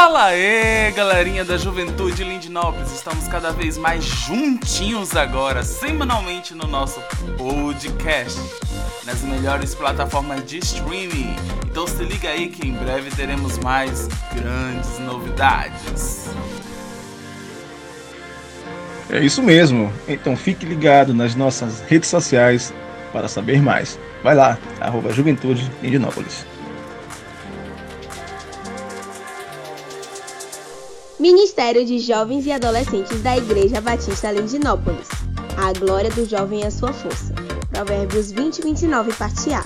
Fala aí, galerinha da Juventude Lindinópolis. Estamos cada vez mais juntinhos agora, semanalmente no nosso podcast, nas melhores plataformas de streaming. Então se liga aí que em breve teremos mais grandes novidades. É isso mesmo. Então fique ligado nas nossas redes sociais para saber mais. Vai lá, arroba Juventude Lindinópolis. Ministério de Jovens e Adolescentes da Igreja Batista Lindinópolis. A glória do jovem é sua força. Provérbios 20, 29, parte A.